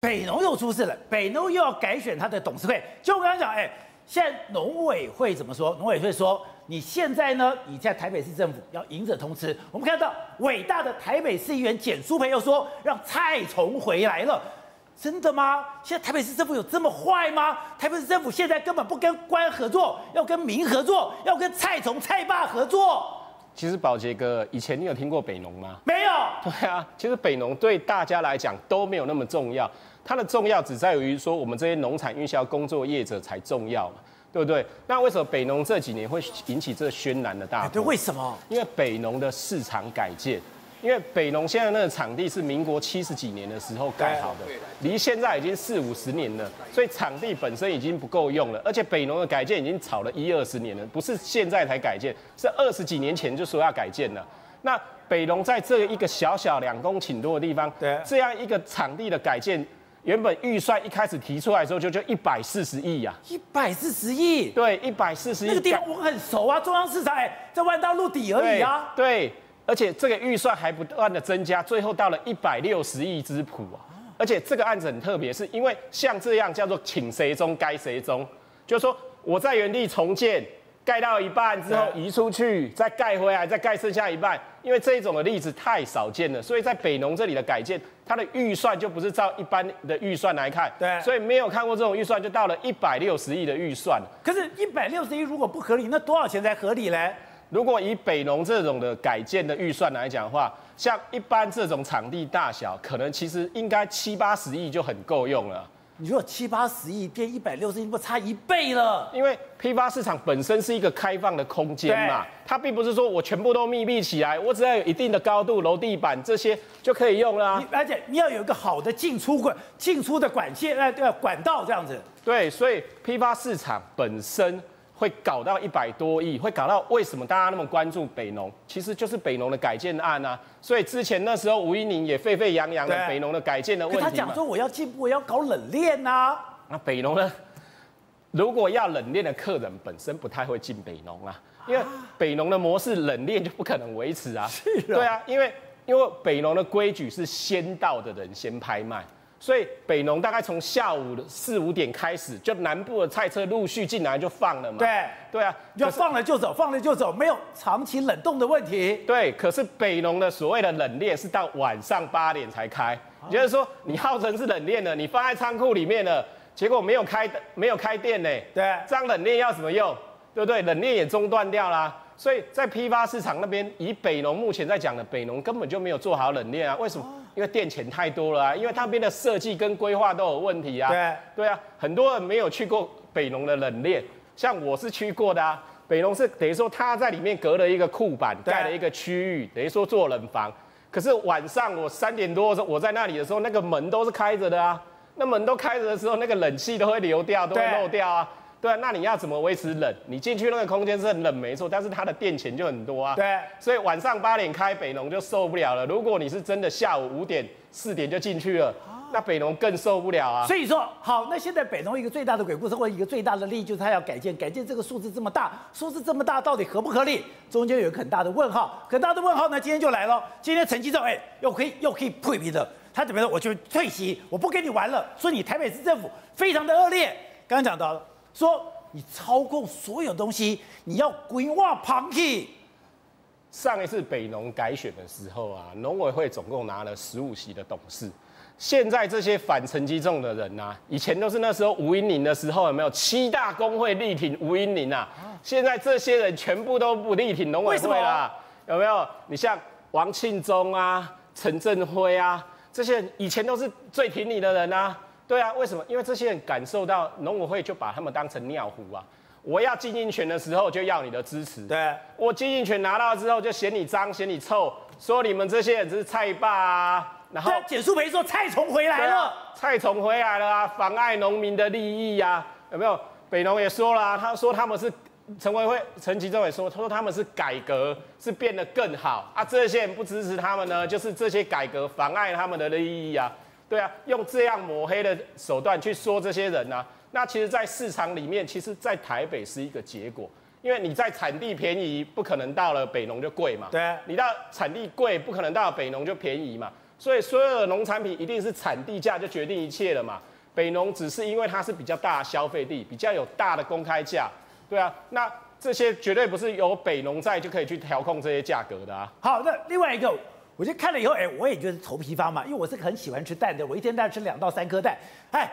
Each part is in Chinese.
北农又出事了，北农又要改选他的董事会。就我刚刚讲，哎，现在农委会怎么说？农委会说，你现在呢，你在台北市政府要赢者通吃。我们看到伟大的台北市议员简淑培又说，让蔡崇回来了。真的吗？现在台北市政府有这么坏吗？台北市政府现在根本不跟官合作，要跟民合作，要跟蔡崇、蔡爸合作。其实宝杰哥，以前你有听过北农吗？没有。对啊，其实北农对大家来讲都没有那么重要，它的重要只在于说我们这些农产运销工作业者才重要嘛，对不对？那为什么北农这几年会引起这轩然的大波？对，为什么？因为北农的市场改建。因为北农现在那个场地是民国七十几年的时候盖好的，离现在已经四五十年了，所以场地本身已经不够用了，而且北农的改建已经炒了一二十年了，不是现在才改建，是二十几年前就说要改建了。那北龙在这一个小小两公顷多的地方，对，这样一个场地的改建，原本预算一开始提出来的时候就就一百四十亿呀，一百四十亿，对，一百四十亿。那个地方我很熟啊，中央市场哎，在万大路底而已啊，对。对而且这个预算还不断的增加，最后到了一百六十亿之谱啊！而且这个案子很特别，是因为像这样叫做请谁中该谁中，就是说我在原地重建，盖到一半之后移出去，再盖回来，再盖剩下一半。因为这种的例子太少见了，所以在北农这里的改建，它的预算就不是照一般的预算来看，对，所以没有看过这种预算，就到了一百六十亿的预算。可是，一百六十亿如果不合理，那多少钱才合理呢？如果以北农这种的改建的预算来讲的话，像一般这种场地大小，可能其实应该七八十亿就很够用了。你说七八十亿变一百六十亿，不差一倍了？因为批发市场本身是一个开放的空间嘛，它并不是说我全部都密闭起来，我只要有一定的高度、楼地板这些就可以用啦啊。而且你要有一个好的进出管、进出的管线，哎，对，管道这样子。对，所以批发市场本身。会搞到一百多亿，会搞到为什么大家那么关注北农？其实就是北农的改建案啊。所以之前那时候吴依宁也沸沸扬扬的北农的改建的问题。他讲说我要进步，我要搞冷链呐、啊。那北农呢？如果要冷链的客人本身不太会进北农啊，因为北农的模式冷链就不可能维持啊。是啊。对啊，因为因为北农的规矩是先到的人先拍卖。所以北农大概从下午四五点开始，就南部的菜车陆续进来就放了嘛。对对啊，就放了就走，放了就走，没有长期冷冻的问题。对，可是北农的所谓的冷链是到晚上八点才开，也就是说你号称是冷链的，你放在仓库里面了，结果没有开没有开店呢。对，这样冷链要怎么用？对不对？冷链也中断掉啦。所以在批发市场那边，以北农目前在讲的，北农根本就没有做好冷链啊。为什么？因为店钱太多了啊，因为他那边的设计跟规划都有问题啊。对对啊，很多人没有去过北农的冷链，像我是去过的啊。北农是等于说他在里面隔了一个库板，盖了一个区域，等于说做冷房。可是晚上我三点多的时候，我在那里的时候，那个门都是开着的啊。那门都开着的时候，那个冷气都会流掉，都会漏掉啊。对啊，那你要怎么维持冷？你进去那个空间是很冷没错，但是它的电钱就很多啊。对，所以晚上八点开北农就受不了了。如果你是真的下午五点、四点就进去了，那北农更受不了啊。所以说，好，那现在北农一个最大的鬼故事或者一个最大的利益就是它要改建，改建这个数字这么大，数字这么大到底合不合理？中间有一个很大的问号，很大的问号呢，今天就来了。今天陈吉仲，哎，又可以又可以退皮的，他怎么说？我就退席，我不跟你玩了。说你台北市政府非常的恶劣，刚刚讲到了，说。你操控所有东西，你要规划旁体。上一次北农改选的时候啊，农委会总共拿了十五席的董事。现在这些反陈吉仲的人啊，以前都是那时候吴英林的时候，有没有七大工会力挺吴英林啊？现在这些人全部都不力挺农委会啦，有没有？你像王庆忠啊、陈振辉啊，这些人以前都是最挺你的人啊。对啊，为什么？因为这些人感受到农委会就把他们当成尿壶啊！我要经营权的时候就要你的支持，对，我经营权拿到之后就嫌你脏、嫌你臭，说你们这些人是菜霸啊。然后简舒培说菜虫回来了，菜虫回来了啊，妨碍农民的利益呀、啊，有没有？北农也说了、啊，他说他们是陈委会陈吉仲也说，他说他们是改革是变得更好啊，这些人不支持他们呢，就是这些改革妨碍他们的利益啊。对啊，用这样抹黑的手段去说这些人呢、啊，那其实，在市场里面，其实，在台北是一个结果，因为你在产地便宜，不可能到了北农就贵嘛。对，啊你到产地贵，不可能到了北农就便宜嘛。所以所有的农产品一定是产地价就决定一切了嘛。北农只是因为它是比较大的消费地，比较有大的公开价，对啊，那这些绝对不是有北农在就可以去调控这些价格的啊。好，那另外一个，我就看了以后，哎，我也觉得头皮发麻，因为我是很喜欢吃蛋的，我一天大概吃两到三颗蛋。哎，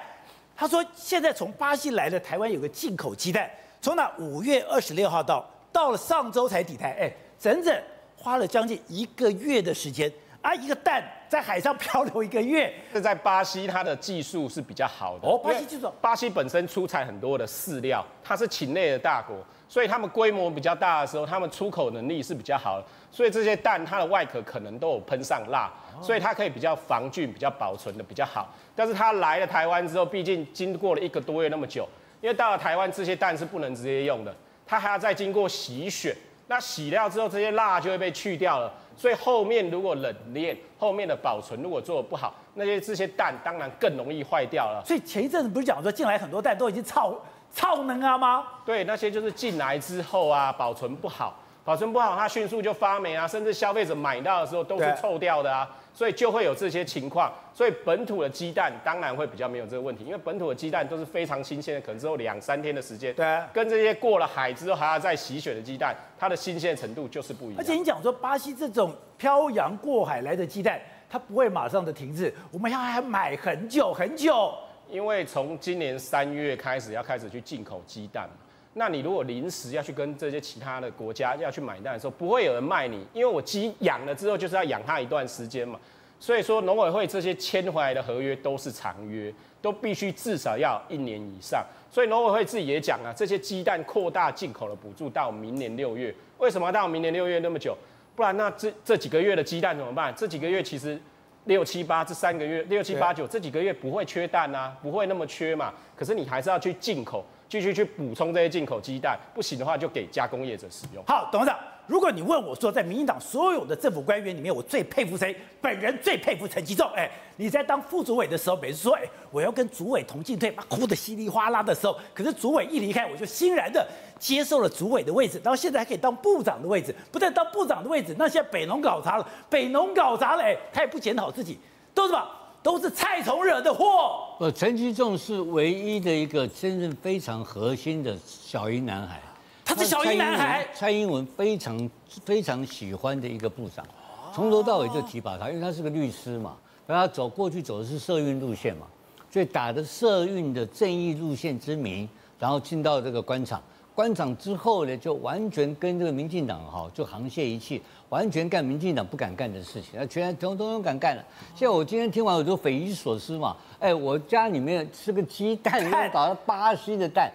他说现在从巴西来的台湾有个进口鸡蛋，从那五月二十六号到到了上周才抵台，哎，整整花了将近一个月的时间。啊，一个蛋在海上漂流一个月，这在巴西它的技术是比较好的。哦，巴西技术。巴西本身出产很多的饲料，它是禽类的大国，所以他们规模比较大的时候，他们出口能力是比较好的。所以这些蛋它的外壳可能都有喷上蜡，所以它可以比较防菌，比较保存的比较好。但是它来了台湾之后，毕竟经过了一个多月那么久，因为到了台湾这些蛋是不能直接用的，它还要再经过洗选。那洗掉之后，这些蜡就会被去掉了。所以后面如果冷链，后面的保存如果做得不好，那些这些蛋当然更容易坏掉了。所以前一阵子不是讲说进来很多蛋都已经臭臭能啊吗？对，那些就是进来之后啊，保存不好，保存不好，它迅速就发霉啊，甚至消费者买到的时候都是臭掉的啊。所以就会有这些情况，所以本土的鸡蛋当然会比较没有这个问题，因为本土的鸡蛋都是非常新鲜的，可能只有两三天的时间。对，跟这些过了海之后还要再洗血的鸡蛋，它的新鲜程度就是不一样。而且你讲说巴西这种漂洋过海来的鸡蛋，它不会马上的停滞，我们要还买很久很久。因为从今年三月开始要开始去进口鸡蛋。那你如果临时要去跟这些其他的国家要去买蛋的时候，不会有人卖你，因为我鸡养了之后就是要养它一段时间嘛。所以说农委会这些签回来的合约都是长约，都必须至少要一年以上。所以农委会自己也讲啊，这些鸡蛋扩大进口的补助到明年六月。为什么到明年六月那么久？不然那这这几个月的鸡蛋怎么办？这几个月其实六七八这三个月六七八九这几个月不会缺蛋啊，不会那么缺嘛。可是你还是要去进口。继续去补充这些进口鸡蛋，不行的话就给加工业者使用。好，董事长，如果你问我说，在民进党所有的政府官员里面，我最佩服谁？本人最佩服陈吉仲。哎，你在当副主委的时候，每次说，哎，我要跟主委同进退，哭得稀里哗啦的时候，可是主委一离开，我就欣然的接受了主委的位置，然后现在还可以当部长的位置，不但当部长的位置，那现在北农搞砸了，北农搞砸了，哎，他也不检讨自己，都是吧？都是蔡总惹的祸。呃，陈吉仲是唯一的一个真正非常核心的小英男孩。他是小英男孩。蔡英文非常非常喜欢的一个部长，从头到尾就提拔他，因为他是个律师嘛，然后他走过去走的是社运路线嘛，所以打着社运的正义路线之名，然后进到这个官场。官场之后呢，就完全跟这个民进党哈就沆瀣一气，完全干民进党不敢干的事情，那全统统都敢干了。像我今天听完我就匪夷所思嘛，哎，我家里面吃个鸡蛋，又搞了巴西的蛋，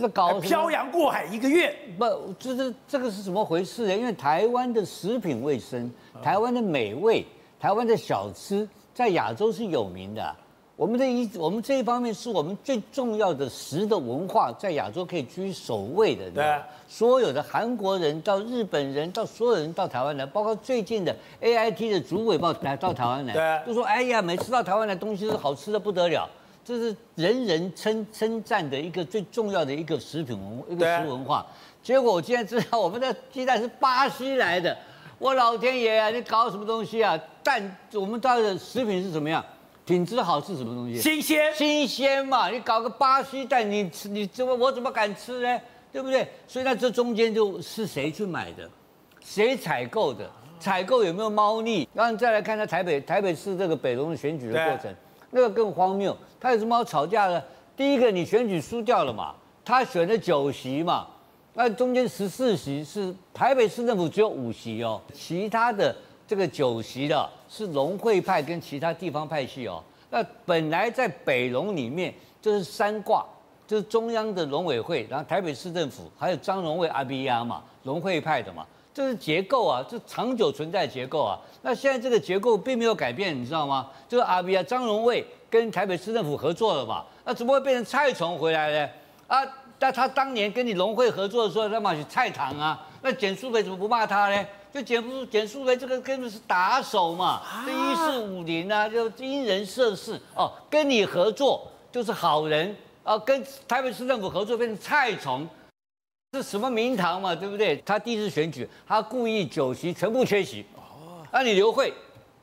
这搞漂洋过海一个月，不，这这这个是怎么回事呢？因为台湾的食品卫生，台湾的美味，台湾的小吃，在亚洲是有名的。我们这一我们这一方面是我们最重要的食的文化，在亚洲可以居首位的。对，所有的韩国人到日本人到所有人到台湾来，包括最近的 AIT 的主委报来到台湾来，都说哎呀，每次到台湾来东西都好吃的不得了，这是人人称称赞的一个最重要的一个食品文一个食文化。结果我今天知道我们的鸡蛋是巴西来的，我老天爷啊，你搞什么东西啊？蛋我们到的食品是怎么样？品质好是什么东西？新鲜，新鲜嘛！你搞个巴西蛋，你吃你怎么我怎么敢吃呢？对不对？所以那这中间就是谁去买的，谁采购的，采购有没有猫腻？然后你再来看下台北台北市这个北龙的选举的过程，那个更荒谬。他有什么好吵架的？第一个你选举输掉了嘛，他选了九席嘛，那中间十四席是台北市政府只有五席哦，其他的。这个九席的是龙会派跟其他地方派系哦。那本来在北龙里面就是三挂，就是中央的农委会，然后台北市政府，还有张荣味阿比亚嘛，龙会派的嘛，这是结构啊，这长久存在结构啊。那现在这个结构并没有改变，你知道吗？就是阿比亚张荣卫跟台北市政府合作了嘛，那怎么会变成蔡崇回来呢？啊，但他当年跟你农会合作的时候，他嘛是蔡唐啊，那简舒培怎么不骂他呢？就简淑简舒培这个根本是打手嘛，这一四五零啊，就因人设事哦，跟你合作就是好人啊，跟台北市政府合作变成蔡崇，是什么名堂嘛，对不对？他第一次选举，他故意酒席全部缺席，哦，那你刘慧，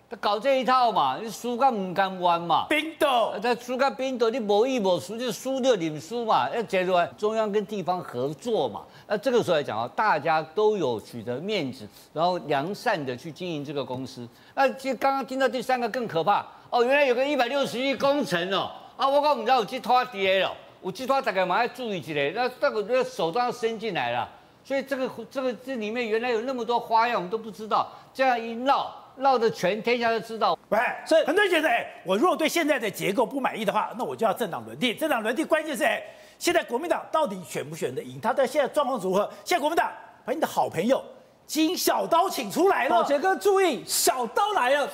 他搞这一套嘛，你输个唔甘弯嘛。冰斗，他输个冰斗，你无一无输，就输就认输嘛。要结论，中央跟地方合作嘛。那这个时候来讲啊，大家都有取得面子，然后良善的去经营这个公司。那其实刚刚听到第三个更可怕哦，原来有个一百六十亿工程哦，啊，我讲唔知道有寄托跌了，有寄托大概马上注意起来，那那个那手都要伸进来了。所以这个这个这里面原来有那么多花样，我们都不知道。这样一闹，闹得全天下都知道。喂，所以很多人觉得，哎，我如果对现在的结构不满意的话，那我就要政党轮替。政党轮替关键是，哎，现在国民党到底选不选得赢？他的现在状况如何？现在国民党把你的好朋友金小刀请出来了。宝杰哥注意，小刀来了，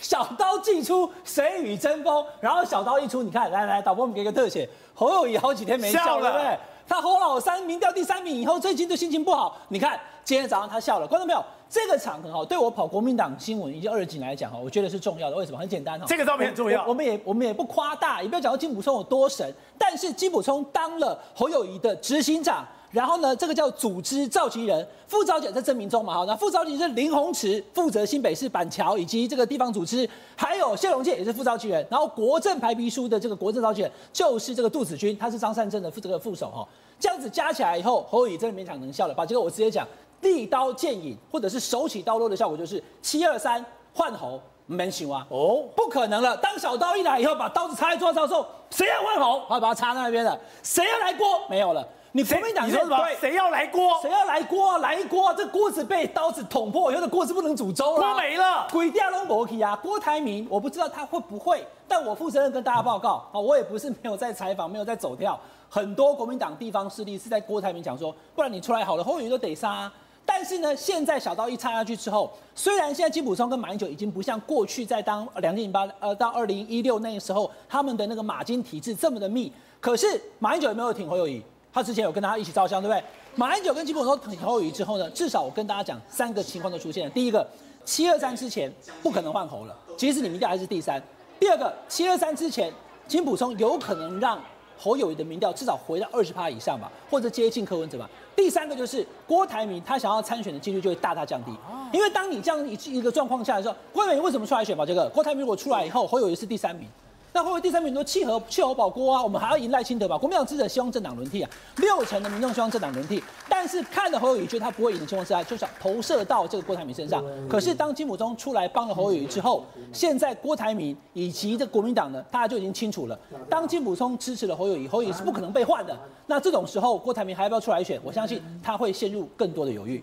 小刀祭出，谁与争锋？然后小刀一出，你看，来来，导播我们给个特写，侯友谊好几天没笑了，对不对？他侯老三民调第三名以后，最近就心情不好。你看今天早上他笑了，观众朋友，这个场合哈，对我跑国民党新闻以及二警来讲哈，我觉得是重要的。为什么？很简单哈，这个照片很重要。我，我们也我们也不夸大，也不要讲到金普聪有多神，但是金普聪当了侯友谊的执行长。然后呢，这个叫组织召集人，副召集人在证明中嘛，好，那副召集人是林鸿池，负责新北市板桥以及这个地方组织，还有谢荣介也是副召集人，然后国政排比书的这个国政召集人就是这个杜子君，他是张善政的副这个副手哈，这样子加起来以后，侯友宜真的勉强能笑了吧？这个我直接讲，利刀见影，或者是手起刀落的效果就是七二三换侯没行啊，哦，不可能了，当小刀一来以后，把刀子插在桌上时候，谁要换侯？好，把它插在那边了，谁要来锅？没有了。你国民党说什么？谁要来锅？谁要来锅？来锅！这锅子被刀子捅破以后，这锅子不能煮粥了。锅没了，鬼掉龙伯基啊！郭台铭，我不知道他会不会，但我负责任跟大家报告啊，我也不是没有在采访，没有在走跳。很多国民党地方势力是在郭台铭讲说，不然你出来好了，侯友宜都得杀啊。但是呢，现在小刀一插下去之后，虽然现在金溥聪跟马英九已经不像过去在当两千零八呃到二零一六那个时候他们的那个马金体制这么的密，可是马英九有没有挺侯友宜？他之前有跟大家一起照相，对不对？马英九跟金溥聪挺侯友宜之后呢，至少我跟大家讲三个情况都出现了。第一个，七二三之前不可能换侯了，即使你民调还是第三。第二个，七二三之前，金溥聪有可能让侯友谊的民调至少回到二十趴以上吧，或者接近柯文哲吧。第三个就是郭台铭他想要参选的几率就会大大降低，因为当你这样一一个状况下的时候，郭台铭为什么出来选吧？这个郭台铭如果出来以后，侯友谊是第三名。那会不会第三名说弃侯弃侯保郭啊？我们还要赢赖清德吧？国民党支持希望政党轮替啊，六成的民众希望政党轮替，但是看了侯友宜觉得他不会赢的情况之下，就想投射到这个郭台铭身上。可是当金溥聪出来帮了侯友宜之后，现在郭台铭以及这国民党呢，大家就已经清楚了。当金溥聪支持了侯友宜，侯友宜是不可能被换的。那这种时候，郭台铭还要不要出来选？我相信他会陷入更多的犹豫。